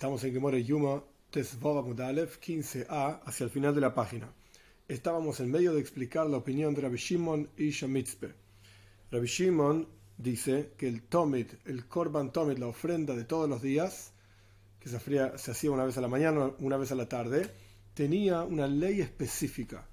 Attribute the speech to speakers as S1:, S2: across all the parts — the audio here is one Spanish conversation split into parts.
S1: Estamos en Gemore Yuma Tesvova Mudalev 15a, hacia el final de la página. Estábamos en medio de explicar la opinión de Rabbi Shimon y Shamitzpe. Rabbi Shimon dice que el Tomit, el Korban Tomit, la ofrenda de todos los días, que se, se hacía una vez a la mañana, una vez a la tarde, tenía una ley específica.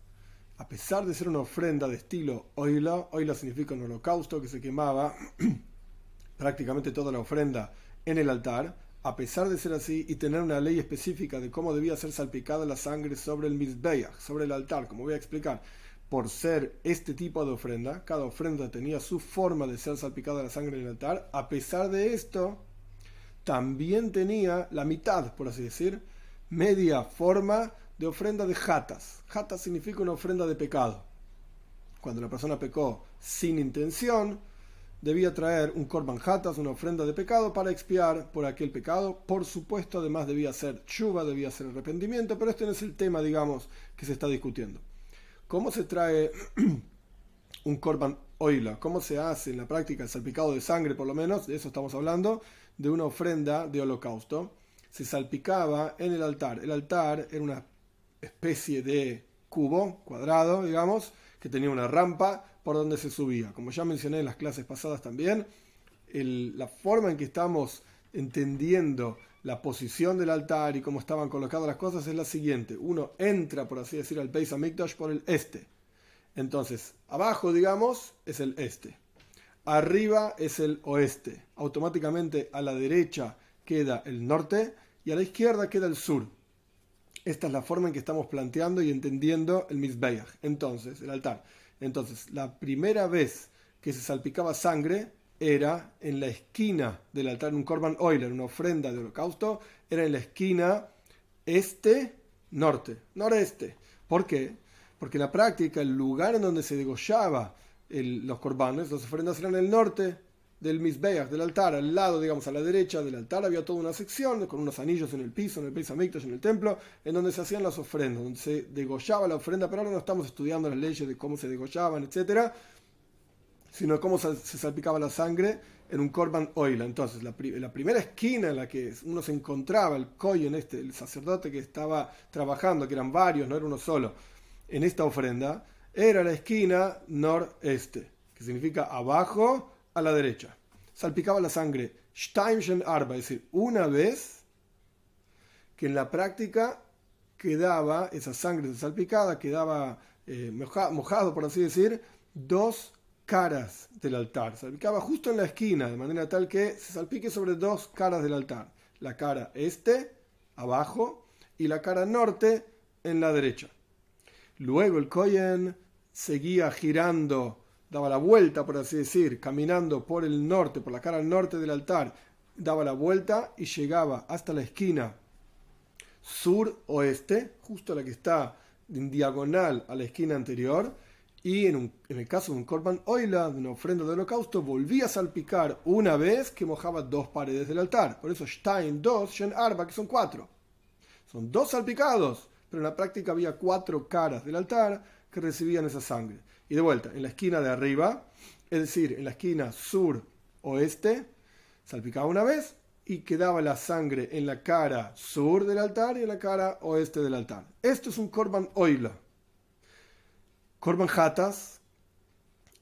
S1: A pesar de ser una ofrenda de estilo oila, oila significa un holocausto que se quemaba prácticamente toda la ofrenda en el altar, a pesar de ser así y tener una ley específica de cómo debía ser salpicada la sangre sobre el Mizbeach, sobre el altar, como voy a explicar, por ser este tipo de ofrenda, cada ofrenda tenía su forma de ser salpicada la sangre en el altar, a pesar de esto, también tenía la mitad, por así decir, media forma de ofrenda de jatas. Jatas significa una ofrenda de pecado. Cuando la persona pecó sin intención, debía traer un korban hatas, una ofrenda de pecado para expiar por aquel pecado. Por supuesto, además debía ser chuva, debía ser arrepentimiento, pero este no es el tema, digamos, que se está discutiendo. ¿Cómo se trae un korban oila? ¿Cómo se hace en la práctica el salpicado de sangre, por lo menos? De eso estamos hablando, de una ofrenda de holocausto. Se salpicaba en el altar. El altar era una especie de cubo cuadrado, digamos, que tenía una rampa por donde se subía. Como ya mencioné en las clases pasadas también, la forma en que estamos entendiendo la posición del altar y cómo estaban colocadas las cosas es la siguiente. Uno entra, por así decir, al Beis Hamikdash por el este. Entonces, abajo, digamos, es el este. Arriba es el oeste. Automáticamente a la derecha queda el norte y a la izquierda queda el sur. Esta es la forma en que estamos planteando y entendiendo el Mizbeach. Entonces, el altar entonces, la primera vez que se salpicaba sangre era en la esquina del altar, un Korban Oiler, una ofrenda de holocausto, era en la esquina este-norte, noreste. ¿Por qué? Porque en la práctica, el lugar en donde se degollaba los corbanes, las ofrendas eran en el norte, del Mizbeach, del altar, al lado, digamos, a la derecha del altar, había toda una sección con unos anillos en el piso, en el piso en el templo, en donde se hacían las ofrendas, donde se degollaba la ofrenda, pero ahora no estamos estudiando las leyes de cómo se degollaban, etcétera, sino cómo se, salpicaba la sangre en un korban oila. Entonces, la, primera esquina en la que uno se encontraba, el en este, el sacerdote que estaba trabajando, que eran varios, no era uno solo, en esta ofrenda, era la esquina noreste, que significa abajo, a la derecha. Salpicaba la sangre Steimchen Arba, es decir, una vez que en la práctica quedaba, esa sangre salpicada, quedaba eh, mojado, por así decir, dos caras del altar. Salpicaba justo en la esquina, de manera tal que se salpique sobre dos caras del altar. La cara este, abajo, y la cara norte, en la derecha. Luego el Koyen seguía girando daba la vuelta, por así decir, caminando por el norte, por la cara norte del altar, daba la vuelta y llegaba hasta la esquina sur-oeste, justo la que está en diagonal a la esquina anterior, y en, el caso de un Korban Oila, de una ofrenda de holocausto, volvía a salpicar una vez que mojaba dos paredes del altar. Por eso Stein dos, Shen Arba, que son cuatro. Son dos salpicados, pero en la práctica había cuatro caras del altar que recibían esa sangre. Y de vuelta, en la esquina de arriba, es decir, en la esquina sur-oeste, salpicaba una vez y quedaba la sangre en la cara sur del altar y en la cara oeste del altar. Esto es un Korban Oila. Korban Hatas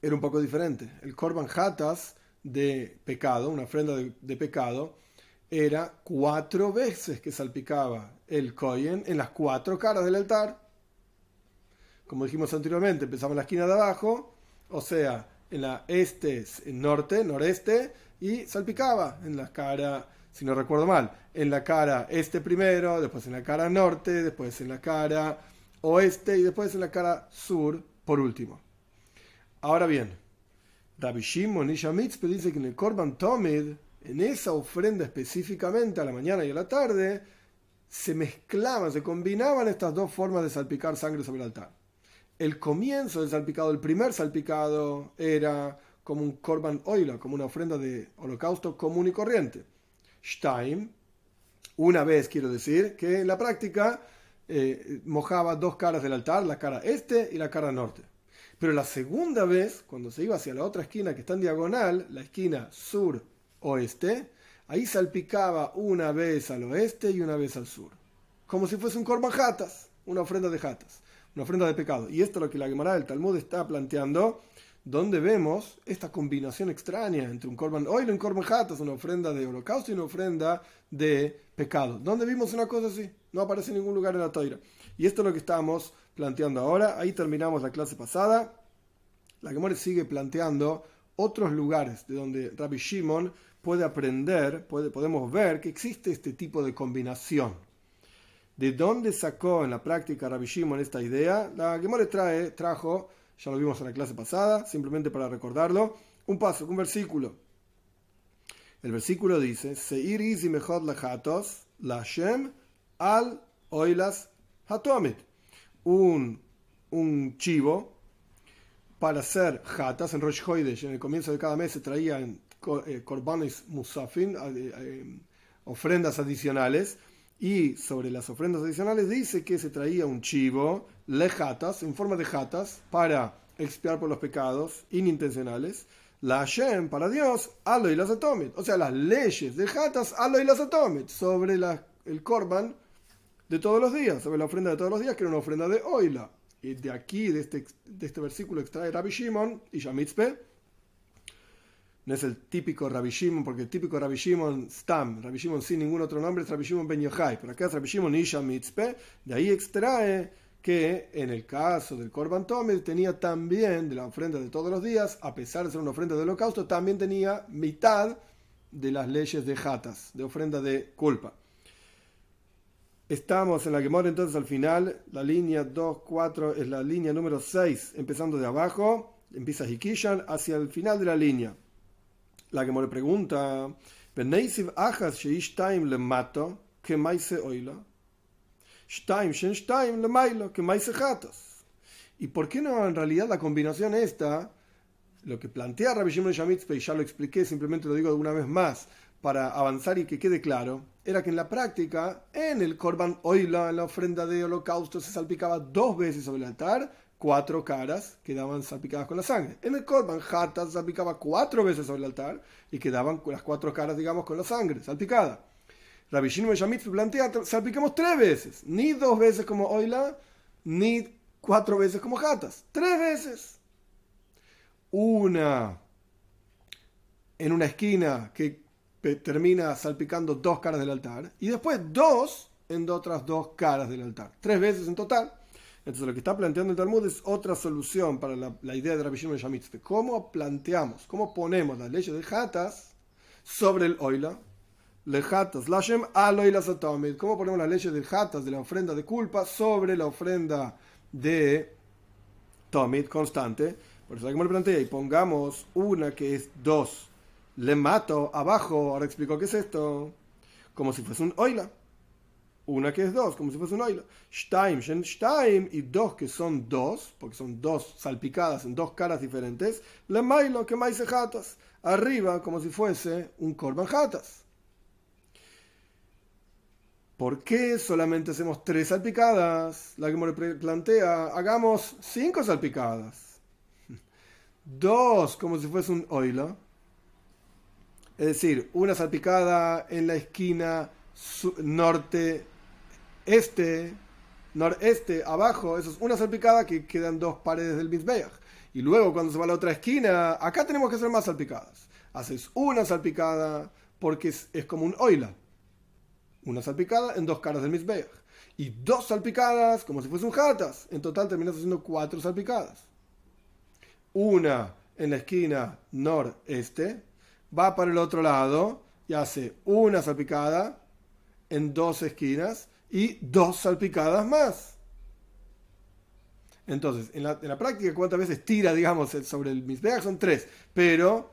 S1: era un poco diferente. El Korban Hatas de pecado, una ofrenda de, pecado, era cuatro veces que salpicaba el Koyen en las cuatro caras del altar como dijimos anteriormente, empezaba en la esquina de abajo, o sea, en la este, norte, noreste, y salpicaba en la cara, si no recuerdo mal, en la cara este primero, después en la cara norte, después en la cara oeste y después en la cara sur, por último. Ahora bien, Rabbi Shimon y dice que en el Korban Tomid, en esa ofrenda específicamente a la mañana y a la tarde, se mezclaban, se combinaban estas dos formas de salpicar sangre sobre el altar el comienzo del salpicado, el primer salpicado, era como un korban oila, como una ofrenda de holocausto común y corriente. Stein, una vez quiero decir, que en la práctica eh, mojaba dos caras del altar, la cara este y la cara norte. Pero la segunda vez, cuando se iba hacia la otra esquina que está en diagonal, la esquina sur-oeste, ahí salpicaba una vez al oeste y una vez al sur. Como si fuese un korban jatas, una ofrenda de jatas, una ofrenda de pecado. Y esto es lo que la Gemara del Talmud está planteando, donde vemos esta combinación extraña entre un korban oil y un korban jatas, una ofrenda de holocausto y una ofrenda de pecado. ¿Dónde vimos una cosa así? No aparece en ningún lugar en la toira. Y esto es lo que estamos planteando ahora. Ahí terminamos la clase pasada. La Gemara sigue planteando otros lugares de donde Rabbi Shimon puede aprender, puede, podemos ver que existe este tipo de combinación. ¿De dónde sacó en la práctica Rabbi Shimon esta idea? La Gemara trae, trajo, ya lo vimos en la clase pasada, simplemente para recordarlo, un paso, un versículo. El versículo dice, Seir y mejor lajatos, la Shem al oilas hatomit. Un, un chivo para hacer jatas en Rosh Hoidesh, en el comienzo de cada mes se traían eh, musafin, eh, eh, ofrendas adicionales, y sobre las ofrendas adicionales dice que se traía un chivo, lejatas, en forma de jatas, para expiar por los pecados inintencionales, la Hashem para Dios, alo y las atomit, o sea, las leyes de jatas, alo y las atomit, sobre el korban de todos los días, sobre la ofrenda de todos los días, que era una ofrenda de oila. Y de aquí, de este, de este versículo, extrae Rabbi Shimon y Shamitzpe. No es el típico Rabbi Shimon, porque el típico Rabbi Shimon Stam, Rabbi Shimon sin ningún otro nombre, es Rabbi Shimon Ben Yochai. Pero acá es Rabbi Shimon Shamitzpe. De ahí extrae que en el caso del Korban Tomid tenía también, de la ofrenda de todos los días, a pesar de ser una ofrenda de holocausto, también tenía mitad de las leyes de Jatas, de ofrenda de culpa. Estamos en la Gemora entonces al final, la línea 2, 4 es la línea número 6, empezando de abajo, empieza Hikishan hacia el final de la línea. La Gemora pregunta, le mato, que maise oila? le mailo, que maise jatas. ¿Y por qué no en realidad la combinación esta, lo que plantea Rabbi Shimon Shamitzpe, y ya lo expliqué, simplemente lo digo una vez más, para avanzar y que quede claro, era que en la práctica, en el Korban Oila, en la ofrenda de holocausto, se salpicaba dos veces sobre el altar, cuatro caras quedaban salpicadas con la sangre. En el Korban Hata se salpicaba cuatro veces sobre el altar y quedaban las cuatro caras, digamos, con la sangre salpicada. Rabbi Shimon plantea, salpicamos tres veces, ni dos veces como Oila, ni cuatro veces como Hatas, tres veces. Una en una esquina que termina salpicando dos caras del altar y después dos en otras dos caras del altar. Tres veces en total. Entonces lo que está planteando el Talmud es otra solución para la, idea de Rabbi Shimon Shamitzpe. ¿Cómo planteamos, cómo ponemos las leyes de Hatas sobre el Oila? Le Hatas, Lashem al Oila Satomid. ¿Cómo ponemos las leyes de Hatas de la ofrenda de culpa sobre la ofrenda de Tomid constante? Por eso que me plantea y pongamos una que es dos le mato abajo, ahora explico qué es esto, como si fuese un oila. Una que es dos, como si fuese un oila. Stein, Stein y dos que son dos, porque son dos salpicadas en dos caras diferentes. Le mailo que maise jatas. Arriba, como si fuese un korban jatas. ¿Por qué solamente hacemos tres salpicadas? La que me plantea, hagamos cinco salpicadas. Dos, como si fuese un oila es decir, una salpicada en la esquina norte, este, noreste, abajo, eso es una salpicada que quedan dos paredes del Mizbeach. Y luego cuando se va a la otra esquina, acá tenemos que hacer más salpicadas. Haces una salpicada porque es, como un oila. Una salpicada en dos caras del Mizbeach. Y dos salpicadas como si fuese un jatas. En total terminas haciendo cuatro salpicadas. Una en la esquina noreste va para el otro lado y hace una salpicada en dos esquinas y dos salpicadas más. Entonces, en la, práctica, ¿cuántas veces tira, digamos, sobre el Mizbeach? Son tres, pero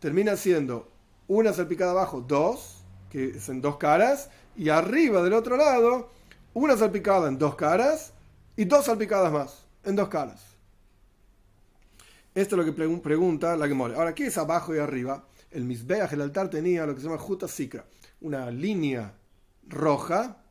S1: termina siendo una salpicada abajo, dos, que es en dos caras, y arriba del otro lado, una salpicada en dos caras y dos salpicadas más, en dos caras. Esto es lo que pregunta la Gemore. Ahora, ¿qué es abajo y arriba? el Mizbeach, el altar, tenía lo que se llama Juta Sikra, una línea roja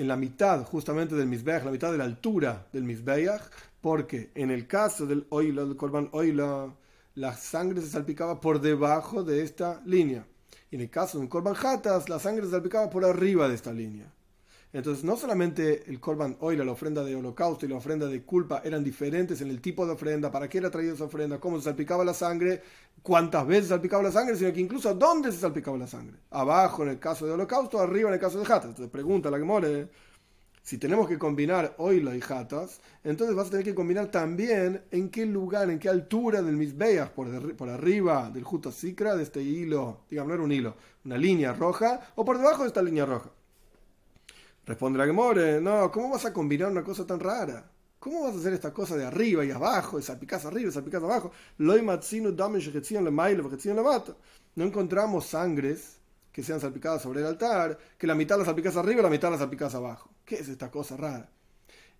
S1: en la mitad justamente del Mizbeach, la mitad de la altura del Mizbeach, porque en el caso del oilo, del Korban oilo, la sangre se salpicaba por debajo de esta línea. Y en el caso de un Korban Hatas, la sangre se salpicaba por arriba de esta línea. Entonces, no solamente el Korban Oila, la ofrenda de holocausto y la ofrenda de culpa eran diferentes en el tipo de ofrenda, para qué era traída esa ofrenda, cómo se salpicaba la sangre, cuántas veces salpicaba la sangre, sino que incluso dónde se salpicaba la sangre. Abajo en el caso de holocausto, arriba en el caso de Hatas. Entonces, pregunta la que more, si tenemos que combinar Oila y Hatas, entonces vas a tener que combinar también en qué lugar, en qué altura del Misbeach, por, arriba del Juta Sikra, de este hilo, digamos, no era un hilo, una línea roja, o por debajo de esta línea roja. Responde la Gemore, no, ¿cómo vas a combinar una cosa tan rara? ¿Cómo vas a hacer esta cosa de arriba y abajo, y salpicás arriba y salpicás abajo? No encontramos sangres que sean salpicadas sobre el altar, que la mitad la salpicás arriba y la mitad la salpicás abajo. ¿Qué es esta cosa rara?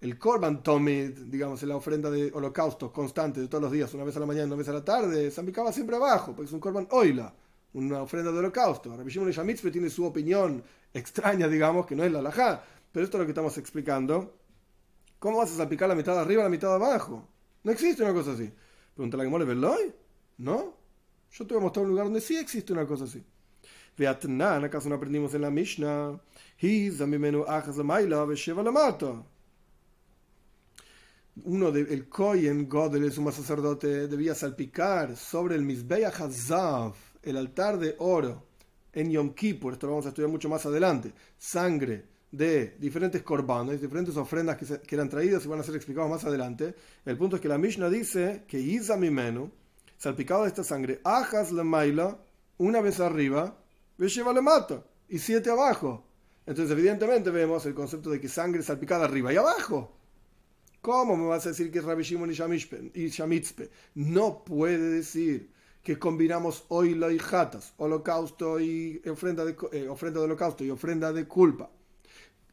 S1: El Korban Tomid, digamos, la ofrenda de holocausto constante de todos los días, una vez a la mañana, una vez a la tarde, salpicaba siempre abajo, porque es un Korban Oila, una ofrenda de holocausto. Rabbi Shimon tiene su opinión extraña, digamos, que no es la halajá, pero esto es lo que estamos explicando. ¿Cómo vas a salpicar la mitad arriba y la mitad abajo? No existe una cosa así. Pregunta la Gemore, ¿Veloy? ¿No? Yo te voy a mostrar un lugar donde sí existe una cosa así. Veatnan, acaso no aprendimos en la Mishnah. Uno de, el Kohen God, el sumo sacerdote, debía salpicar sobre el Mizbeach Hazav, el altar de oro, en Yom Kippur, esto lo vamos a estudiar mucho más adelante, sangre de diferentes korbanos, diferentes ofrendas que, eran traídas y van a ser explicados más adelante. El punto es que la Mishnah dice que Isa mi menú, salpicado de esta sangre, ajas la maila, una vez arriba, lleva le mata, y siete abajo. Entonces, evidentemente, vemos el concepto de que sangre salpicada arriba y abajo. ¿Cómo me vas a decir que es Rabbi Shimon y Shamitzpe? No puede decir que combinamos hoy y jatas, holocausto y ofrenda de, eh, ofrenda de holocausto y ofrenda de culpa,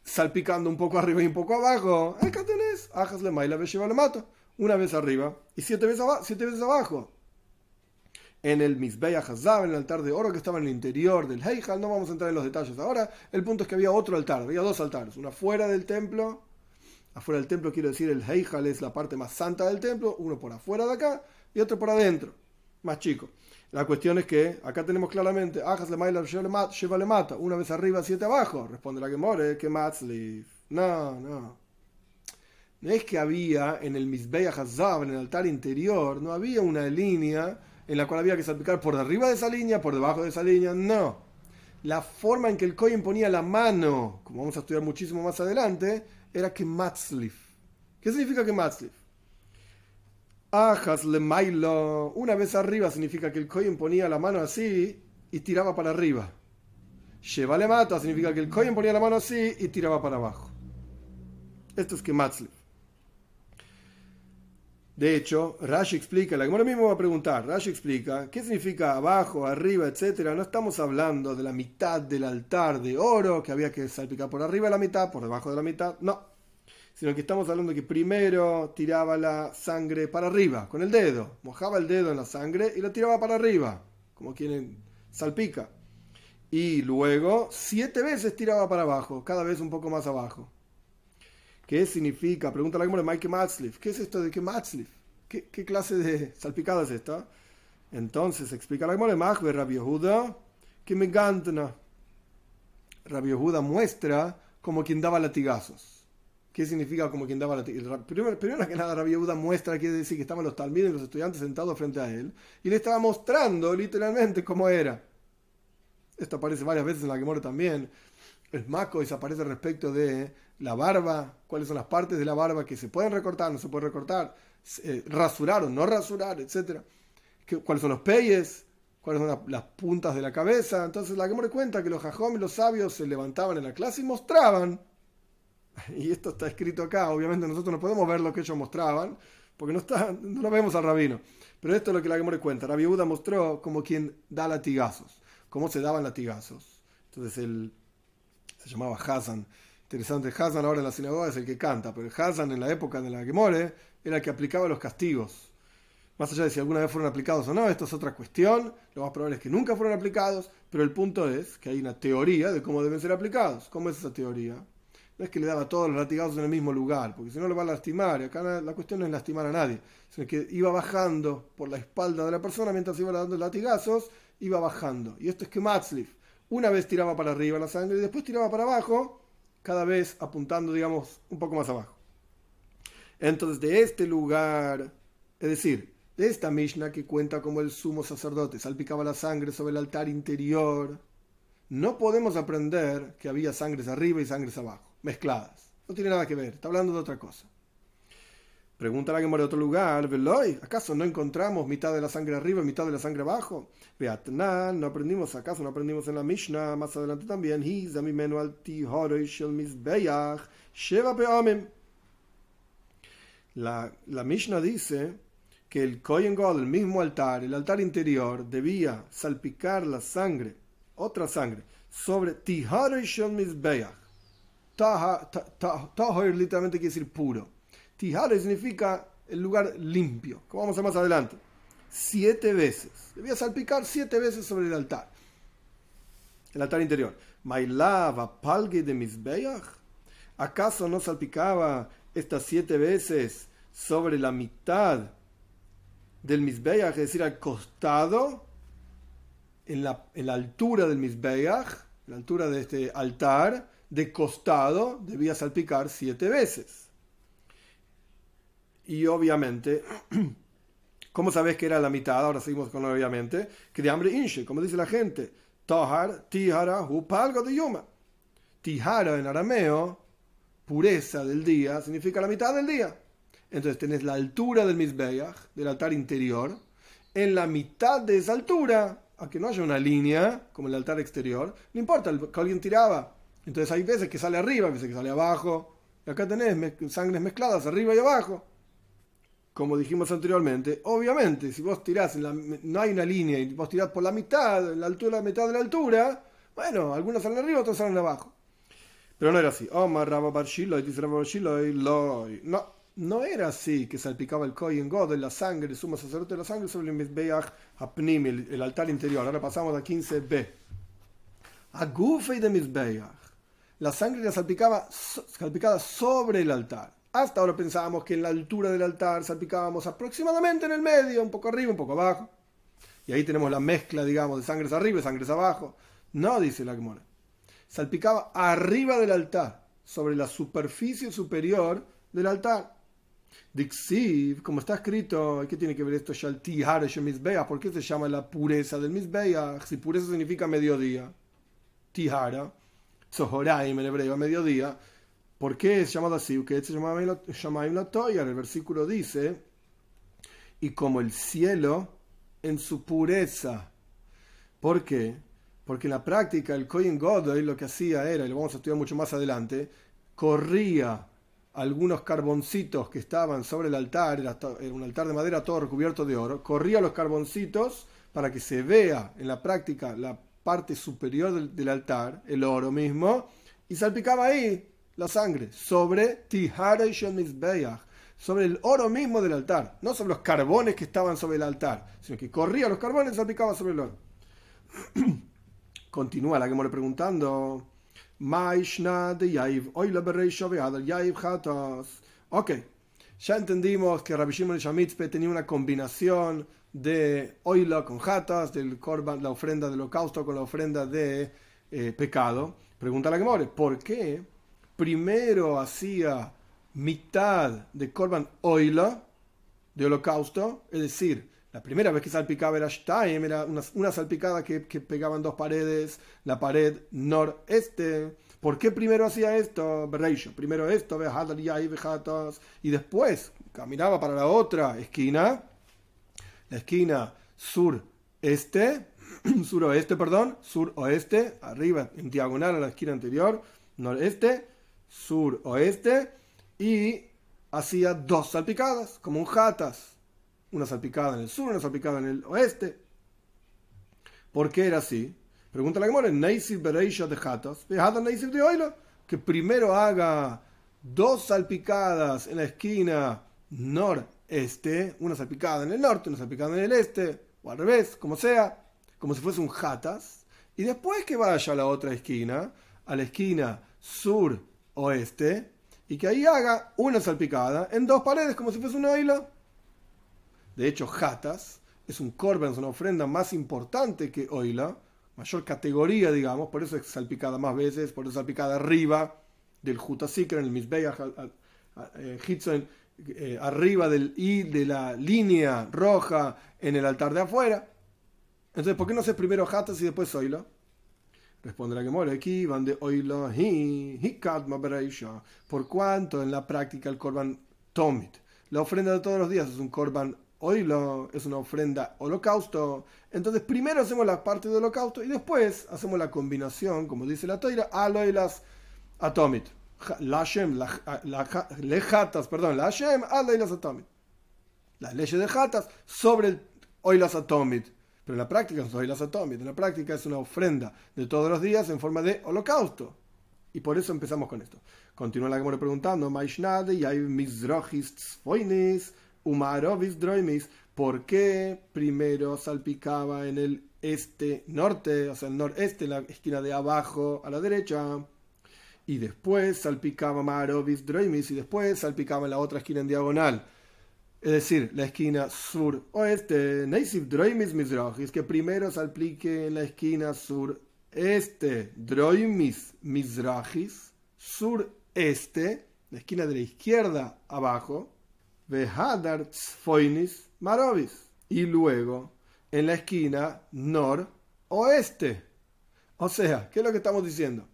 S1: salpicando un poco arriba y un poco abajo. Acá tenés, ajas le maila le mato, una vez arriba y siete veces, siete veces abajo. En el Mizbeya Hazab, en el altar de oro que estaba en el interior del Heijal, no vamos a entrar en los detalles ahora. El punto es que había otro altar, había dos altares, uno afuera del templo. Afuera del templo quiero decir el Heijal es la parte más santa del templo, uno por afuera de acá y otro por adentro más chico. La cuestión es que acá tenemos claramente, lleva le mata, una vez arriba, siete abajo. Responde la que more, que Matzlif. No, no. No es que había en el Mizbeya Hazab, en el altar interior, no había una línea en la cual había que salpicar por arriba de esa línea, por debajo de esa línea, no. La forma en que el Kohen ponía la mano, como vamos a estudiar muchísimo más adelante, era que Matzlif. ¿Qué significa que Matzlif? Ajas le mailo. Una vez arriba significa que el Kohen ponía la mano así y tiraba para arriba. Lleva le mata significa que el Kohen ponía la mano así y tiraba para abajo. Esto es que Matzli. De hecho, Rashi explica, la que mismo va a preguntar, Rashi explica, ¿qué significa abajo, arriba, etcétera? No estamos hablando de la mitad del altar de oro, que había que salpicar por arriba de la mitad, por debajo de la mitad, no sino que estamos hablando que primero tiraba la sangre para arriba, con el dedo, mojaba el dedo en la sangre y lo tiraba para arriba, como quien salpica. Y luego siete veces tiraba para abajo, cada vez un poco más abajo. ¿Qué significa? Pregunta la de Mike Matzlif. ¿Qué es esto de que Matzlif? ¿Qué, clase de salpicada es esta? Entonces explica la de Machbe Rabbi Yehuda que me encanta. Rabbi Yehuda muestra como quien daba latigazos. ¿Qué significa como quien daba la primero, primero que nada, Rabbi Yehuda muestra, quiere decir que estaban los talmides, los estudiantes sentados frente a él, y le estaba mostrando literalmente cómo era. Esto aparece varias veces en la Gemora también. El Maco aparece respecto de la barba, cuáles son las partes de la barba que se pueden recortar, no se pueden recortar, eh, rasurar o no rasurar, etc. cuáles son los peyes, cuáles son las, puntas de la cabeza. Entonces la Gemora cuenta que los jajom y los sabios se levantaban en la clase y mostraban y esto está escrito acá, obviamente nosotros no podemos ver lo que ellos mostraban, porque no, está, no lo vemos al rabino. Pero esto es lo que la Gemore cuenta. Rabbi Buda mostró como quien da latigazos, cómo se daban latigazos. Entonces él se llamaba Hassan. Interesante, Hassan ahora en la sinagoga es el que canta, pero Hassan en la época de la Gemore era el que aplicaba los castigos. Más allá de si alguna vez fueron aplicados o no, esto es otra cuestión. Lo más probable es que nunca fueron aplicados, pero el punto es que hay una teoría de cómo deben ser aplicados. ¿Cómo es esa teoría? No es que le daba todos los latigazos en el mismo lugar, porque si no lo va a lastimar. Y acá la cuestión no es lastimar a nadie, sino que iba bajando por la espalda de la persona mientras iba dando latigazos, iba bajando. Y esto es que Matzlif, una vez tiraba para arriba la sangre y después tiraba para abajo, cada vez apuntando, digamos, un poco más abajo. Entonces, de este lugar, es decir, de esta Mishnah que cuenta como el sumo sacerdote salpicaba la sangre sobre el altar interior, no podemos aprender que había sangres arriba y sangres abajo, mezcladas. No tiene nada que ver, está hablando de otra cosa. Pregunta la que de otro lugar, Veloy, ¿acaso no encontramos mitad de la sangre arriba y mitad de la sangre abajo? Beatnan, no aprendimos, ¿acaso no aprendimos en la Mishnah? Más adelante también, la, la Mishnah dice que el Kohen God, el mismo altar, el altar interior, debía salpicar la sangre, otra sangre, sobre Tihar Shel Mizbeach. Tahar literalmente quiere decir puro. Tihar significa el lugar limpio, como vamos a ver más adelante. Siete veces. Debía salpicar siete veces sobre el altar. El altar interior. Mailava palge de Mizbeach. ¿Acaso no salpicaba estas siete veces sobre la mitad del Mizbeach, es decir, al costado, en la, en la altura del Mizbeach, la altura de este altar, de costado, debía salpicar siete veces. Y obviamente, ¿cómo sabes que era la mitad? Ahora seguimos con obviamente, que de hambre inche, como dice la gente, Tahar, Tihara, Hupalgo de Yuma. Tihara en arameo, pureza del día, significa la mitad del día. Entonces tenés la altura del Mizbeach, del altar interior, en la mitad de esa altura, a que no haya una línea, como el altar exterior, no importa, que alguien tiraba. Entonces hay veces que sale arriba, veces que sale abajo. Y acá tenés sangres mezcladas arriba y abajo. Como dijimos anteriormente, obviamente, si vos tirás, en la, no hay una línea y vos tirás por la mitad, la altura, la mitad de la altura, bueno, algunos salen arriba, otros salen abajo. Pero no era así. Omar Rabba dice No, no era así que salpicaba el Kohen God de la sangre, el sumo sacerdote de la sangre sobre el Mizbeach Apnim, el, altar interior. Ahora pasamos a 15b. Agufei de Mizbeach. La sangre era salpicaba, salpicada sobre el altar. Hasta ahora pensábamos que en la altura del altar salpicábamos aproximadamente en el medio, un poco arriba, un poco abajo. Y ahí tenemos la mezcla, digamos, de sangres arriba y sangres abajo. No, dice la Gemora. Salpicaba arriba del altar, sobre la superficie superior del altar. Dixiv, como está escrito, ¿qué tiene que ver esto? ¿Por qué se llama la pureza del Mizbeach? Si pureza significa mediodía. Tihara, Sohoraim en hebreo, mediodía. ¿Por qué es llamado así? Que se llama El versículo dice, y como el cielo en su pureza. ¿Por qué? Porque en la práctica el Kohen Godoy lo que hacía era, y lo vamos a estudiar mucho más adelante, corría algunos carboncitos que estaban sobre el altar, era, un altar de madera todo recubierto de oro, corría los carboncitos para que se vea en la práctica la parte superior del, altar, el oro mismo, y salpicaba ahí la sangre sobre sobre el oro mismo del altar, no sobre los carbones que estaban sobre el altar, sino que corría los carbones y salpicaba sobre el oro. Continúa la que me preguntando. Ok, ya entendimos que Rabbi Shimon Shamitzpe tenía una combinación de oila con jatas, del korban, la ofrenda del holocausto con la ofrenda de eh, pecado. Pregunta la Gemore, ¿por qué primero hacía mitad de korban oila de holocausto? Es decir, la primera vez que salpicaba era Shtaim, era una, salpicada que, pegaban dos paredes, la pared noreste. ¿Por qué primero hacía esto? Primero esto, y después caminaba para la otra esquina, la esquina sur-este, suroeste, perdón, sur-oeste, arriba en diagonal a la esquina anterior, noreste, sur-oeste, y hacía dos salpicadas, como un jatas una salpicada en el sur, una salpicada en el oeste. ¿Por qué era así? Pregunta la Gemora, Neisib Bereisha de Hatas, Neisib de Oilo, que primero haga dos salpicadas en la esquina noreste, una salpicada en el norte, una salpicada en el este, o al revés, como sea, como si fuese un Hatas, y después que vaya a la otra esquina, a la esquina sur oeste y que ahí haga una salpicada en dos paredes como si fuese un hilo. De hecho, jatas es un korban, es una ofrenda más importante que oila, mayor categoría, digamos, por eso es salpicada más veces, por eso es salpicada arriba del Jutasikra, en el Misbeach, eh, eh, arriba del I de la línea roja en el altar de afuera. Entonces, ¿por qué no haces primero jatas y después oila? Responde la que muere aquí, van de oila, hi, Por cuanto en la práctica el korban tomit, la ofrenda de todos los días es un korban oilo, es una ofrenda holocausto. Entonces, primero hacemos la parte de holocausto y después hacemos la combinación, como dice la toira, aloilas atomit. La Hashem, la, lejatas, perdón, la Hashem, aloilas atomit. Las leyes de jatas sobre el oilas atomit. Pero en la práctica no soy las En la práctica es una ofrenda de todos los días en forma de holocausto. Y por eso empezamos con esto. Continúa la Gemora preguntando, Maishnade, y hay foinis, umarovis droimis. ¿Por qué primero salpicaba en el este norte, o sea, el noreste, la esquina de abajo a la derecha? Y después salpicaba marovis droimis, y después salpicaba en la otra esquina en diagonal es decir, la esquina sur-oeste, Neisiv Droimis Mizrahis, que primero se aplique en la esquina sur-este, Droimis Mizrahis, sur-este, la esquina de la izquierda abajo, Foinis Marovis, y luego en la esquina nor-oeste. O sea, ¿qué es lo que estamos diciendo?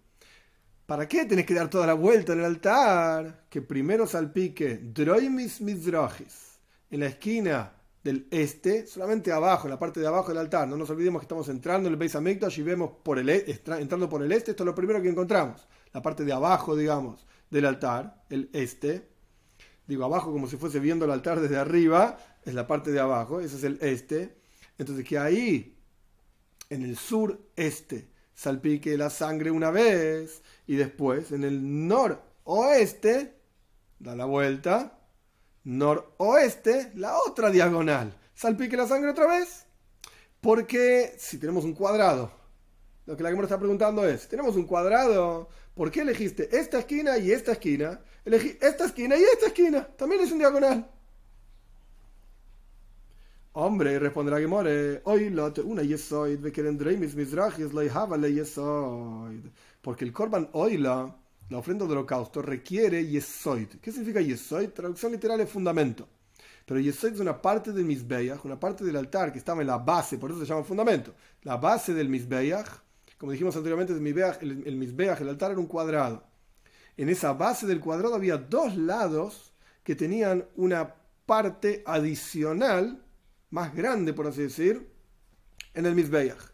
S1: ¿Para qué tenés que dar toda la vuelta en el altar? Que primero salpique Droimis Mizrahis en la esquina del este, solamente abajo, en la parte de abajo del altar. No nos olvidemos que estamos entrando en el Beis Hamikdash y vemos por el, e, entrando por el este, esto es lo primero que encontramos. La parte de abajo, digamos, del altar, el este. Digo abajo como si fuese viendo el altar desde arriba, es la parte de abajo, ese es el este. Entonces que ahí, en el sur-este, salpique la sangre una vez y después en el noroeste, da la vuelta noroeste, la otra diagonal. Salpique la sangre otra vez. Porque si tenemos un cuadrado, lo que la que me está preguntando es, tenemos un cuadrado, ¿por qué elegiste esta esquina y esta esquina? Elegí esta esquina y esta esquina, también es un diagonal. Hombre, responderá que more, hoy una yesoid, mis misrachis, yesoid. Porque el korban oila la ofrenda del holocausto requiere yesoid. ¿Qué significa yesoid? Traducción literal es fundamento. Pero yesoid es una parte del misbeach, una parte del altar que estaba en la base, por eso se llama fundamento. La base del misbeach, como dijimos anteriormente, el, el misbeach, el altar era un cuadrado. En esa base del cuadrado había dos lados que tenían una parte adicional, más grande por así decir, en el misbeach.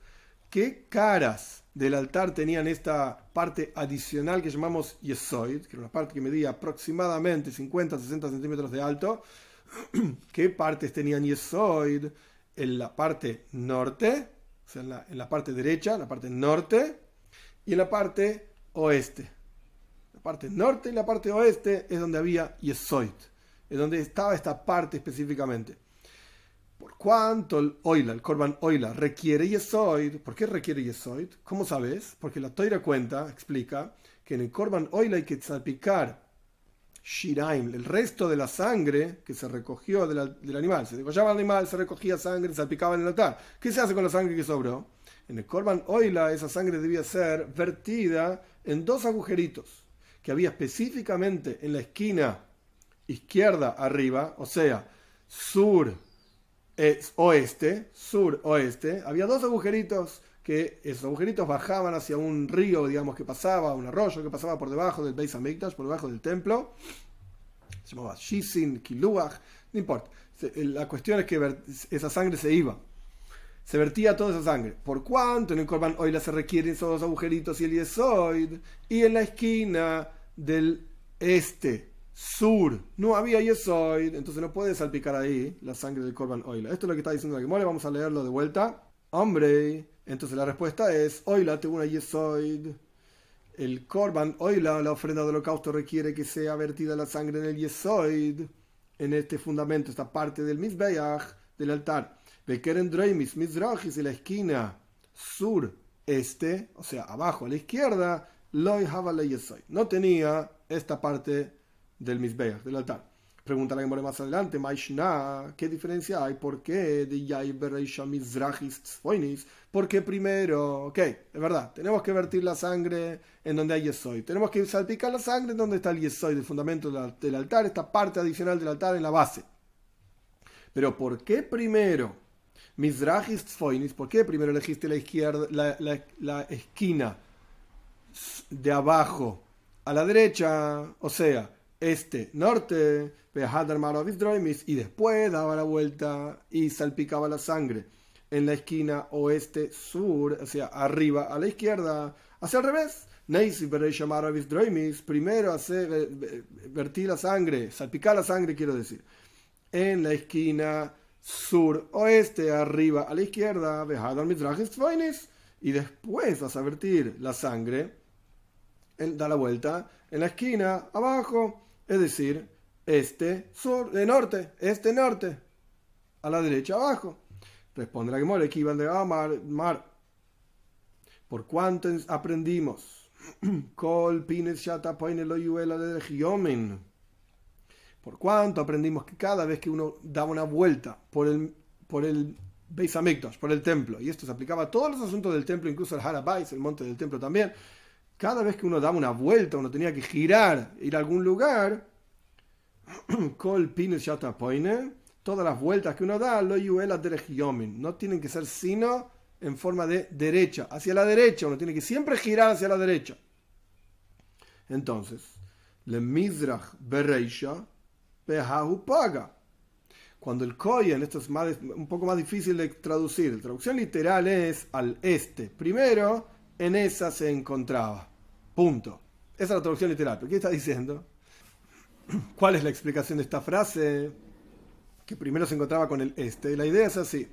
S1: ¿Qué caras del altar tenían esta parte adicional que llamamos yesoid, que era una parte que medía aproximadamente 50-60 centímetros de alto. ¿Qué partes tenían yesoid? En la parte norte, o sea, en la, parte derecha, la parte norte, y en la parte oeste. La parte norte y la parte oeste es donde había yesoid, es donde estaba esta parte específicamente. ¿Por cuánto el oila, el korban oila, requiere yesoid? ¿Por qué requiere yesoid? ¿Cómo sabes? Porque la toira cuenta, explica, que en el korban oila hay que salpicar shiraim, el resto de la sangre que se recogió del, animal. Se degollaba el animal, se recogía sangre, salpicaba en el altar. ¿Qué se hace con la sangre que sobró? En el korban oila esa sangre debía ser vertida en dos agujeritos que había específicamente en la esquina izquierda arriba, o sea, sur es oeste, sur-oeste, había dos agujeritos que esos agujeritos bajaban hacia un río, digamos, que pasaba, un arroyo que pasaba por debajo del Beis Hamikdash, por debajo del templo. Se llamaba Shisin, Kiluach, no importa. La cuestión es que esa sangre se iba. Se vertía toda esa sangre. ¿Por cuánto en el Corban Oila se requieren esos dos agujeritos y el Yesoid? Y en la esquina del este sur, no había yesoid, entonces no puede salpicar ahí la sangre del korban oila. Esto es lo que está diciendo la Gemore, vamos a leerlo de vuelta. Hombre, entonces la respuesta es, oila, tengo una yesoid. El korban oila, la ofrenda del holocausto, requiere que sea vertida la sangre en el yesoid, en este fundamento, esta parte del misbeach, del altar. Bekeren droimis, misrachis, en la esquina sur este, o sea, abajo a la izquierda, loy yesoid. No tenía esta parte del Mizbeach, del altar. Pregunta la Gemora más adelante, Maishna, ¿qué diferencia hay? ¿Por qué de Yaibereisha Mizrahis Tzfoinis? Porque primero, ok, es verdad, tenemos que vertir la sangre en donde hay Yesoy. Tenemos que salpicar la sangre en donde está el Yesoy, del fundamento del altar, esta parte adicional del altar en la base. Pero ¿por qué primero Mizrahis Tzfoinis? ¿Por qué primero elegiste la izquierda, la esquina de abajo a la derecha? O sea, este, norte, y después daba la vuelta y salpicaba la sangre en la esquina oeste, sur, sea, arriba a la izquierda, hacia el revés. Primero hacer, eh, eh, vertir la sangre, salpicar la sangre, quiero decir, en la esquina sur oeste, arriba a la izquierda, y después vas a vertir la sangre, da la vuelta en la esquina abajo es decir, este, sur, de norte, este, norte, a la derecha, abajo. Responde la Gemora, que iban de Amar, mar. ¿Por cuánto aprendimos? Col pines de ¿Por cuánto aprendimos que cada vez que uno daba una vuelta por el, por el Beis por el templo, y esto se aplicaba a todos los asuntos del templo, incluso el Harabais, el monte del templo también, cada vez que uno daba una vuelta, uno tenía que girar, ir a algún lugar, todas las vueltas que uno da, no tienen que ser sino en forma de derecha, hacia la derecha, uno tiene que siempre girar hacia la derecha. Entonces, le mizrach bereisha pehahu paga. Cuando el koyen, esto es un poco más difícil de traducir, la traducción literal es al este. Primero, en esa se encontraba. Punto. Esa es la traducción literal. ¿Pero qué está diciendo? ¿Cuál es la explicación de esta frase? Que primero se encontraba con el este. La idea es así.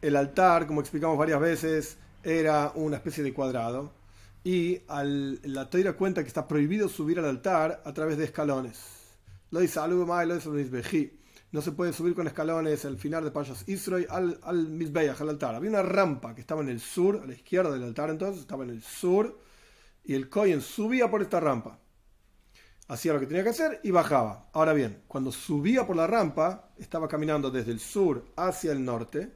S1: El altar, como explicamos varias veces, era una especie de cuadrado. Y la toira cuenta que está prohibido subir al altar a través de escalones. Lo dice No se puede subir con escalones al final de Payas Israel al, al al altar. Había una rampa que estaba en el sur, a la izquierda del altar entonces, estaba en el sur y el Cohen subía por esta rampa. Hacía lo que tenía que hacer y bajaba. Ahora bien, cuando subía por la rampa, estaba caminando desde el sur hacia el norte,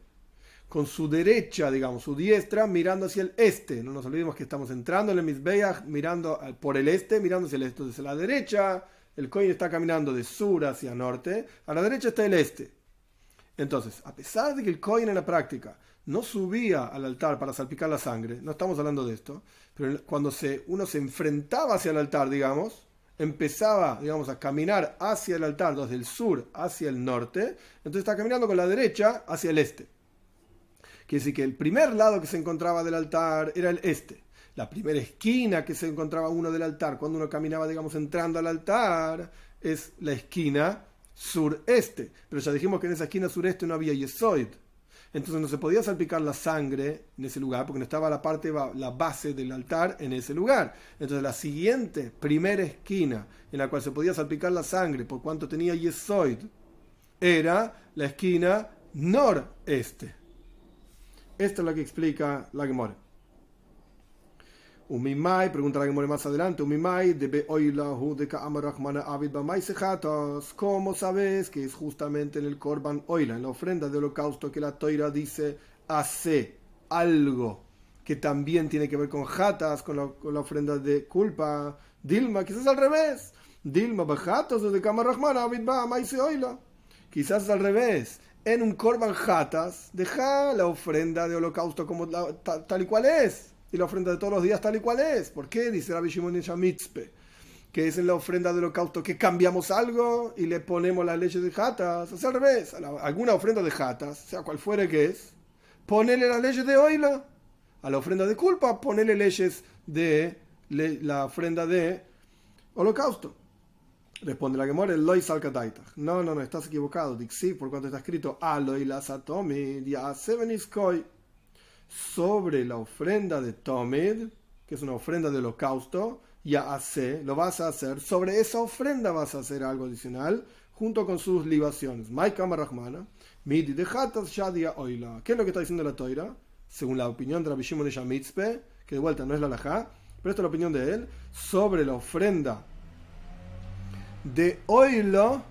S1: con su derecha, digamos, su diestra, mirando hacia el este. No nos olvidemos que estamos entrando en el Mizbeach, mirando por el este, mirando hacia el este. Desde la derecha, el Cohen está caminando de sur hacia norte, a la derecha está el este. Entonces, a pesar de que el Cohen en la práctica no subía al altar para salpicar la sangre, no estamos hablando de esto, pero cuando se, uno se enfrentaba hacia el altar, digamos, empezaba, digamos, a caminar hacia el altar, desde el sur hacia el norte, entonces está caminando con la derecha hacia el este. Quiere decir que el primer lado que se encontraba del altar era el este. La primera esquina que se encontraba uno del altar, cuando uno caminaba, digamos, entrando al altar, es la esquina sureste. Pero ya dijimos que en esa esquina sureste no había yesoid. Entonces no se podía salpicar la sangre en ese lugar porque no estaba la parte, la base del altar en ese lugar. Entonces la siguiente, primera esquina en la cual se podía salpicar la sangre por cuanto tenía yesoid, era la esquina noreste. Esto es lo que explica la Gemora. Umimai, pregunta la Gemora más adelante, Umimai, debe oilahu de avid ¿Cómo sabes que es justamente en el Korban Oila, en la ofrenda de holocausto, que la Toira dice hace algo que también tiene que ver con jatas, con la, ofrenda de culpa? Dilma, quizás al revés. Dilma, bajatos de Kamarachman avid oila. Quizás al revés. En un Korban jatas, deja la ofrenda de holocausto como tal y cual es y la ofrenda de todos los días tal y cual es. ¿Por qué? Dice Rabbi Shimon Mitzpe, que es en la ofrenda del holocausto que cambiamos algo y le ponemos las leyes de jatas. O sea, al revés, alguna ofrenda de jatas, sea cual fuere que es, ponele las leyes de oila. A la ofrenda de culpa, ponele leyes de la ofrenda de holocausto. Responde la que muere, Lois No, no, no, estás equivocado. Dixi, por cuanto está escrito, Aloy la satomi, dia seveniskoi sobre la ofrenda de Tomid, que es una ofrenda de holocausto, ya hace, lo vas a hacer, sobre esa ofrenda vas a hacer algo adicional, junto con sus libaciones. Rahmana, Midi de Shadia Oila. ¿Qué es lo que está diciendo la Toira? Según la opinión de la Bishimon de Shamitzpe, que de vuelta no es la Lajá, pero esta es la opinión de él, sobre la ofrenda de oilo,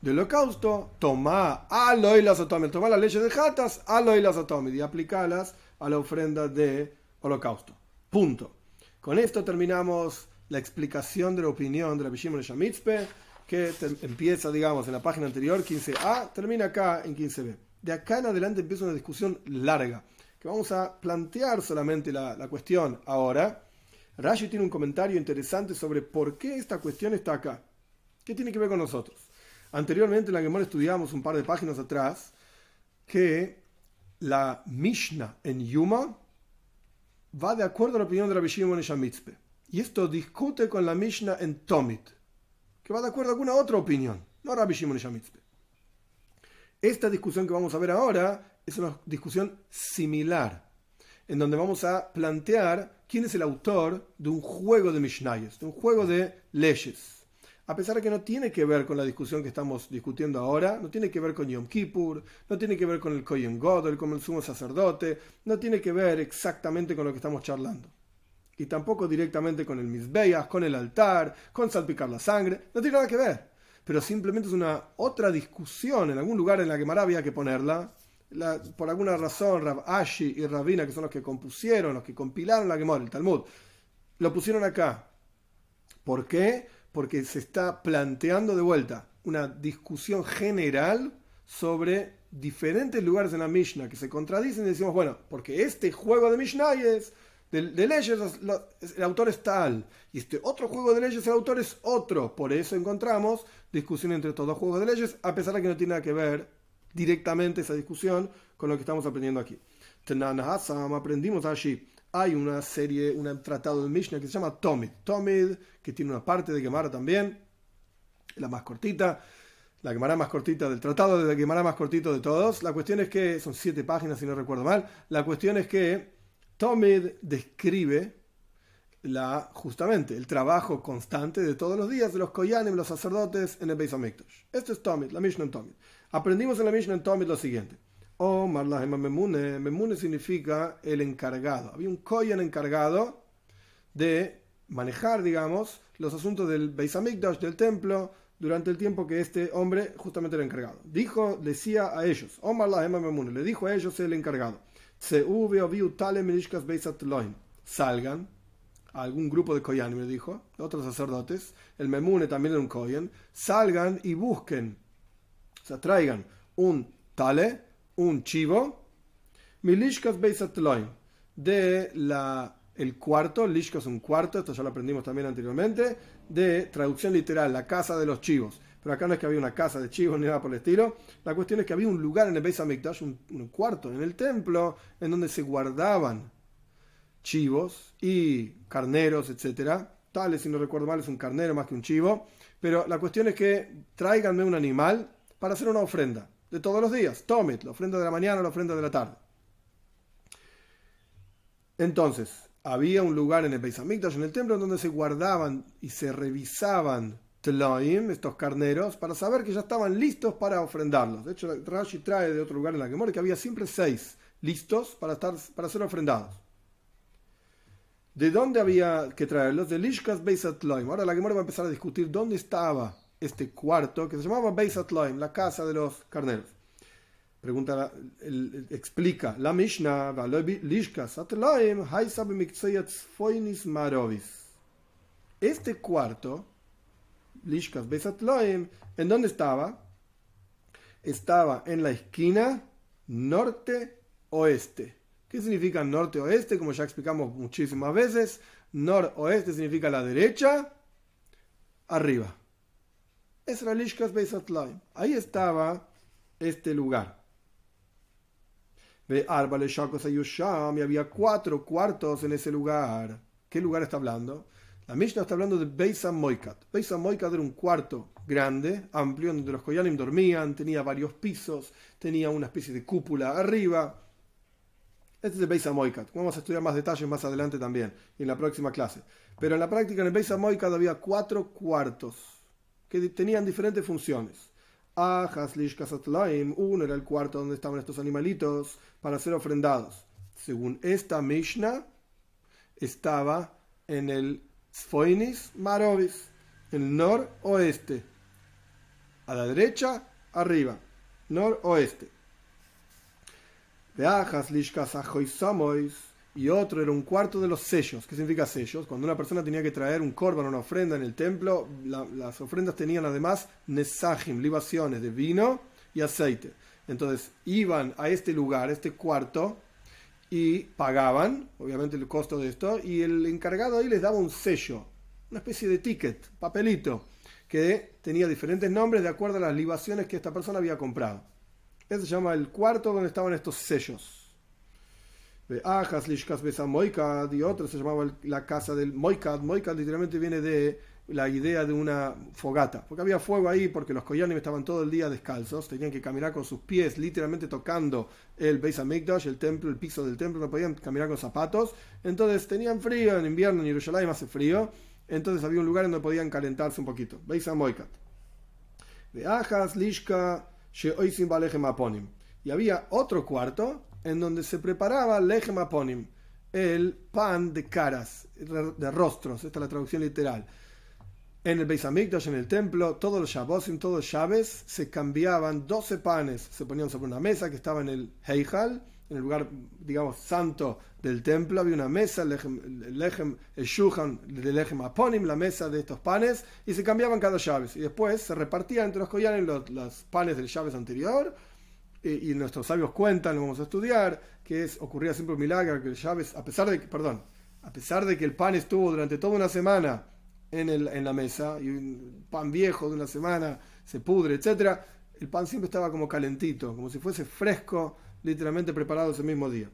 S1: de holocausto, toma al oilo sotomid, toma las leyes de Jatas al oilo sotomid y aplicarlas a la ofrenda de holocausto. Punto. Con esto terminamos la explicación de la opinión de la Bishimon Shamitzpe, que empieza, digamos, en la página anterior, 15a, termina acá en 15b. De acá en adelante empieza una discusión larga, que vamos a plantear solamente la, la cuestión ahora. Rashi tiene un comentario interesante sobre por qué esta cuestión está acá. ¿Qué tiene que ver con nosotros? Anteriormente en la Gemara estudiamos un par de páginas atrás que la Mishnah en Yuma va de acuerdo a la opinión de Rabbi Shimon Shamitzpe. Y esto discute con la Mishnah en Tomit, que va de acuerdo a alguna otra opinión, no Rabbi Shimon Shamitzpe. Esta discusión que vamos a ver ahora es una discusión similar, en donde vamos a plantear quién es el autor de un juego de Mishnayos, de un juego de leyes a pesar de que no tiene que ver con la discusión que estamos discutiendo ahora, no tiene que ver con Yom Kippur, no tiene que ver con el Kohen Godel, con el sumo sacerdote, no tiene que ver exactamente con lo que estamos charlando. Y tampoco directamente con el Misbeach, con el altar, con salpicar la sangre, no tiene nada que ver. Pero simplemente es una otra discusión en algún lugar en la que había que ponerla. por alguna razón, Rab Ashi y Rabina, que son los que compusieron, los que compilaron la Gemara, el Talmud, lo pusieron acá. ¿Por qué? Porque se está planteando de vuelta una discusión general sobre diferentes lugares en la Mishnah que se contradicen y decimos, bueno, porque este juego de Mishnah es de, leyes, el autor es tal, y este otro juego de leyes, el autor es otro. Por eso encontramos discusión entre estos dos juegos de leyes, a pesar de que no tiene nada que ver directamente esa discusión con lo que estamos aprendiendo aquí. Tenan aprendimos allí hay una serie, un tratado de Mishnah que se llama Tomid. Tomid, que tiene una parte de Gemara también, la más cortita, la Gemara más cortita del tratado de la Gemara más cortito de todos. La cuestión es que, son siete páginas si no recuerdo mal, la cuestión es que Tomid describe la, justamente el trabajo constante de todos los días de los Koyanim, los sacerdotes en el Beis Hamikdash. Esto es Tomid, la Mishnah en Tomid. Aprendimos en la Mishnah en Tomid lo siguiente. O Marlahema Memune. Memune significa el encargado. Había un Koyan encargado de manejar, digamos, los asuntos del Beis Hamikdash, del templo, durante el tiempo que este hombre justamente era encargado. Dijo, decía a ellos, O Marlahema Memune, le dijo a ellos el encargado, salgan a algún grupo de Koyanim, me dijo, otros sacerdotes, el Memune también era un Koyan, salgan y busquen, o sea, traigan un tale, un chivo, milishkas beisatloim, de la el cuarto, lishka es un cuarto, esto ya lo aprendimos también anteriormente, de traducción literal, la casa de los chivos. Pero acá no es que había una casa de chivos ni nada por el estilo. La cuestión es que había un lugar en el Beis Hamikdash, un, un cuarto en el templo, en donde se guardaban chivos y carneros, etcétera. Tales, si no recuerdo mal, es un carnero más que un chivo. Pero la cuestión es que tráiganme un animal para hacer una ofrenda de todos los días. Tomit, la ofrenda de la mañana, la ofrenda de la tarde. Entonces, había un lugar en el Beis en el templo, donde se guardaban y se revisaban tloim, estos carneros, para saber que ya estaban listos para ofrendarlos. De hecho, Rashi trae de otro lugar en la Gemora que había siempre seis listos para, estar, para ser ofrendados. ¿De dónde había que traerlos? De Lishkas Beis Ahora la Gemora va a empezar a discutir dónde estaba este cuarto que se llamaba Beis la casa de los carneros. Pregunta, explica la Mishnah, este cuarto, Lishkas Beis ¿en dónde estaba? Estaba en la esquina norte-oeste. ¿Qué significa norte-oeste? Como ya explicamos muchísimas veces, noroeste significa la derecha, arriba. Ahí estaba este lugar. Ve Arbale y había cuatro cuartos en ese lugar. ¿Qué lugar está hablando? La Mishnah está hablando de Beisam Moikat. Beisam Moikat era un cuarto grande, amplio, donde los Koyanim dormían, tenía varios pisos, tenía una especie de cúpula arriba. Este es el Beisam Moikat. Vamos a estudiar más detalles más adelante también, en la próxima clase. Pero en la práctica, en el Beisam Moikat había cuatro cuartos que tenían diferentes funciones. uno era el cuarto donde estaban estos animalitos para ser ofrendados. Según esta Mishnah, estaba en el Sfoinis Marovis, el noroeste, A la derecha, arriba. Noroeste. Samois. Y otro era un cuarto de los sellos. ¿Qué significa sellos? Cuando una persona tenía que traer un korban, una ofrenda en el templo, las ofrendas tenían además nesajim, libaciones de vino y aceite. Entonces iban a este lugar, este cuarto, y pagaban, obviamente, el costo de esto, y el encargado ahí les daba un sello, una especie de ticket, papelito, que tenía diferentes nombres de acuerdo a las libaciones que esta persona había comprado. Ese se llama el cuarto donde estaban estos sellos. Ajas, Lishkas, Besa, Moikad, y otro se llamaba la casa del Moikad. Moikad literalmente viene de la idea de una fogata, porque había fuego ahí, porque los koyanim estaban todo el día descalzos, tenían que caminar con sus pies, literalmente tocando el Beis Hamikdash, el templo, el piso del templo, no podían caminar con zapatos, entonces tenían frío, en invierno en Jerusalén hace frío, entonces había un lugar donde podían calentarse un poquito, Beis Hamoikat. De Ajas, Lishka, Aponim. Y había otro cuarto en donde se preparaba Lechem Aponim, el pan de caras, de rostros, esta es la traducción literal en el Beis Hamikdash, en el templo, todos los Shabbosim, todos los Shabbos, se cambiaban 12 panes, se ponían sobre una mesa que estaba en el Heijal, en el lugar, digamos, santo del templo. Había una mesa, el Lechem, el Shuhan Lechem Aponim, la mesa de estos panes, y se cambiaban cada Shabbos. Y después se repartían entre los koyanes los, panes del Shabbos anterior. Y, nuestros sabios cuentan, lo vamos a estudiar, que es, ocurría siempre un milagro, que el Shabbos, a pesar de que, perdón, a pesar de que el pan estuvo durante toda una semana, en, el, en la mesa y un pan viejo de una semana se pudre, etcétera, el pan siempre estaba como calentito, como si fuese fresco, literalmente preparado ese mismo día.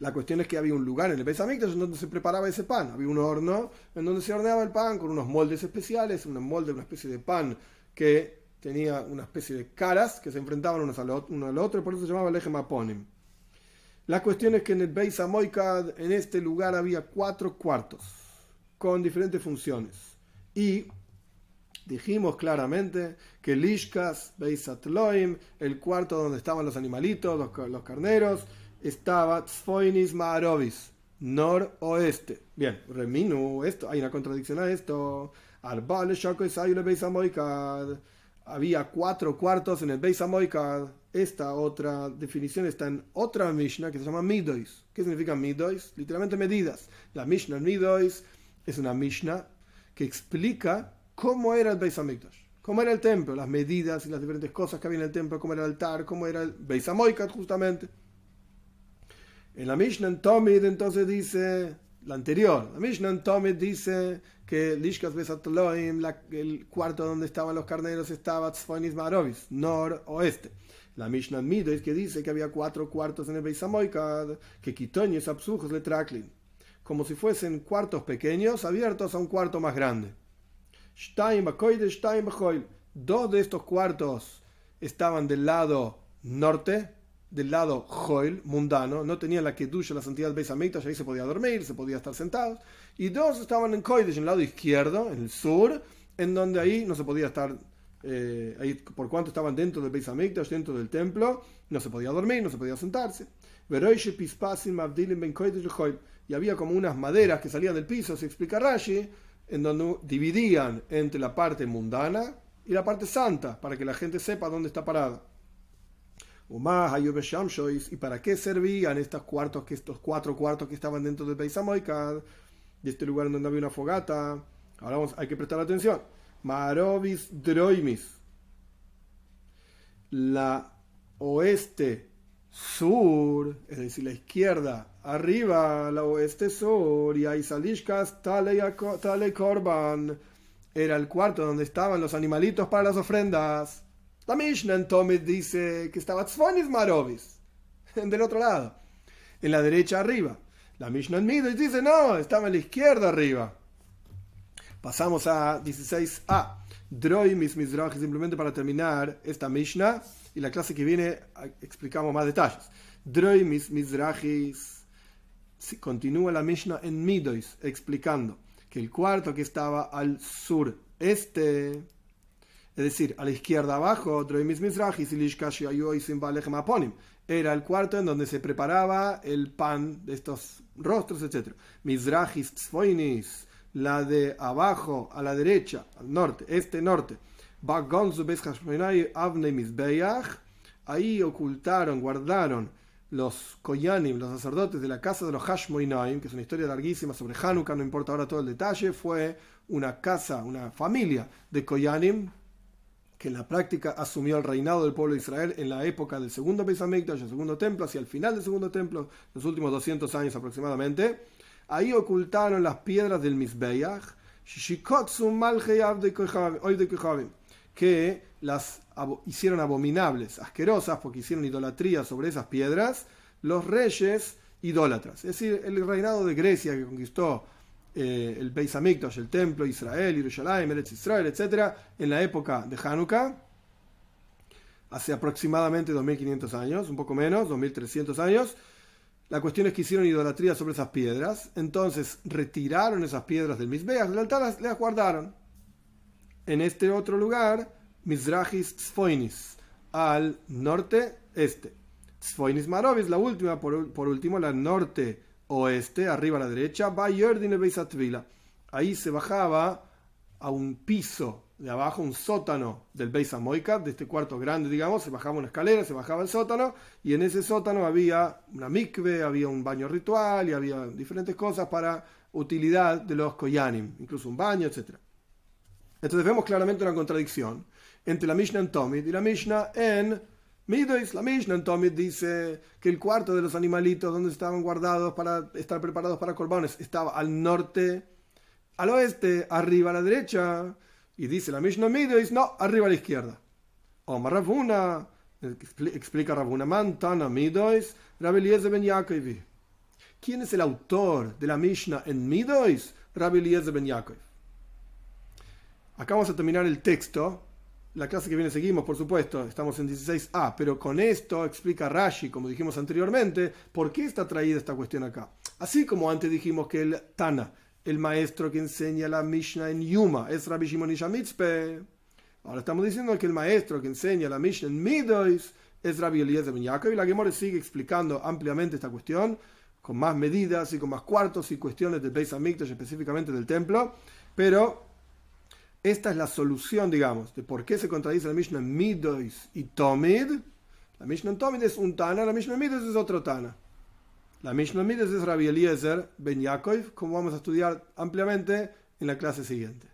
S1: La cuestión es que había un lugar en el Beis en donde se preparaba ese pan. Había un horno en donde se horneaba el pan con unos moldes especiales, un molde, una especie de pan que tenía una especie de caras que se enfrentaban unos al uno al otro, por eso se llamaba el eje Maponim. La cuestión es que en el Beis Amoikad, en este lugar, había cuatro cuartos con diferentes funciones. Y dijimos claramente que Lishkas, Beisatloim, el cuarto donde estaban los animalitos, los, carneros, estaba Tzfoinis Maarovis, noroeste. Bien, Reminu, esto, hay una contradicción a esto. Había cuatro cuartos en el Beis Esta otra definición está en otra Mishnah que se llama Midois. ¿Qué significa Midois? Literalmente medidas. La Mishnah Midois es una Mishnah que explica cómo era el Beis Hamikdash, cómo era el templo, las medidas y las diferentes cosas que había en el templo, cómo era el altar, cómo era el Beis Hamoikat justamente. En la Mishnah en Tomid entonces dice, la anterior, la Mishnah en dice que Lishkas Besatoloim, el cuarto donde estaban los carneros, estaba Tzfoinis Marovis, noroeste. La Mishnah en Mido es que dice que había cuatro cuartos en el Beis Hamoikat, que Kitoñes Absujos le Traklin como si fuesen cuartos pequeños abiertos a un cuarto más grande. Dos de estos cuartos estaban del lado norte, del lado Joel, mundano, no tenían la kedusha, la santidad Beis Hamikdash, ahí se podía dormir, se podía estar sentados, y dos estaban en Koidesh, en el lado izquierdo, en el sur, en donde ahí no se podía estar, eh, ahí, por cuanto estaban dentro del Beis Hamikdash, dentro del templo, no se podía dormir, no se podía sentarse. Y había como unas maderas que salían del piso, se explica Rashi, en donde dividían entre la parte mundana y la parte santa, para que la gente sepa dónde está parada. ¿Y para qué servían estos cuartos, que estos cuatro cuartos que estaban dentro del Beis de este lugar donde había una fogata? Ahora vamos, hay que prestar atención. Marovis Droimis. La oeste sur, es decir, la izquierda, arriba, la oeste sur, y ahí Salishkas Tale Korban, era el cuarto donde estaban los animalitos para las ofrendas. La Mishnah en dice que estaba Tzvonis Marovis, del otro lado, en la derecha arriba. La Mishnah en Midas dice no, estaba en la izquierda arriba. Pasamos a 16a. Droi mis simplemente para terminar esta Mishnah y la clase que viene explicamos más detalles. Droi mis mizrachis. Continúa la Mishnah en Midois explicando que el cuarto que estaba al sur este, es decir, a la izquierda abajo, era el cuarto en donde se preparaba el pan de estos rostros, etc. Mizrachis tzfoinis, la de abajo a la derecha, al norte, este norte, Ahí ocultaron, guardaron los Koyanim, los sacerdotes de la casa de los Hashmoinaim, que es una historia larguísima sobre Hanukkah, no importa ahora todo el detalle, fue una casa, una familia de Koyanim, que en la práctica asumió el reinado del pueblo de Israel en la época del segundo Beis Hamikdash, el segundo templo, hacia el final del segundo templo, los últimos 200 años aproximadamente. Ahí ocultaron las piedras del Mizbeach, que las hicieron abominables, asquerosas, porque hicieron idolatría sobre esas piedras, los reyes idólatras. Es decir, el reinado de Grecia que conquistó eh, el Beis Hamikdash, el templo, Israel, Jerusalén, Eretz Israel, etc., en la época de Hanukkah, hace aproximadamente 2500 años, un poco menos, 2300 años. La cuestión es que hicieron idolatría sobre esas piedras, entonces retiraron esas piedras del Mizbeach, del las guardaron. En este otro lugar, Mizrahis Tzfoinis, al norte-este. Tzfoinis Marovis, la última, por, por último, la norte oeste, arriba a la derecha, Ahí se bajaba a un piso de abajo, un sótano del Beis Amoika, de este cuarto grande, digamos, se bajaba una escalera, se bajaba el sótano, y en ese sótano había una mikve, había un baño ritual y había diferentes cosas para utilidad de los koyanim, incluso un baño, etc. Entonces vemos claramente una contradicción entre la Mishnah en Tomid y la Mishnah en Midois, la Mishnah en Tomid dice que el cuarto de los animalitos donde estaban guardados para estar preparados para corbanes estaba al norte, al oeste, arriba a la derecha. Y dice la Mishnah Midois, no, arriba a la izquierda. Omar Ravuna, explica Ravuna, Mantana Midois, Rabeliezer ben Yaakov. ¿Quién es el autor de la Mishnah en Midois? Rabeliezer ben Yaakov. Acá vamos a terminar el texto la clase que viene seguimos, por supuesto, estamos en 16a, pero con esto explica Rashi, como dijimos anteriormente, por qué está traída esta cuestión acá. Así como antes dijimos que el Tana, el maestro que enseña la Mishnah en Yuma, es Rabbi Shimon Ishamitzpe. Ahora estamos diciendo que el maestro que enseña la Mishnah en Midois es Rabbi Eliezer Ben Yaakov, y la Gemora sigue explicando ampliamente esta cuestión, con más medidas y con más cuartos y cuestiones del Beis Hamikdash, específicamente del templo, pero esta es la solución, digamos, de por qué se contradice la Mishnah Midois y Tomid. La Mishnah Tomid es un Tana, la Mishnah Midois es otro Tana. La Mishnah Midois es Rabbi Eliezer Ben Yaakov, como vamos a estudiar ampliamente en la clase siguiente.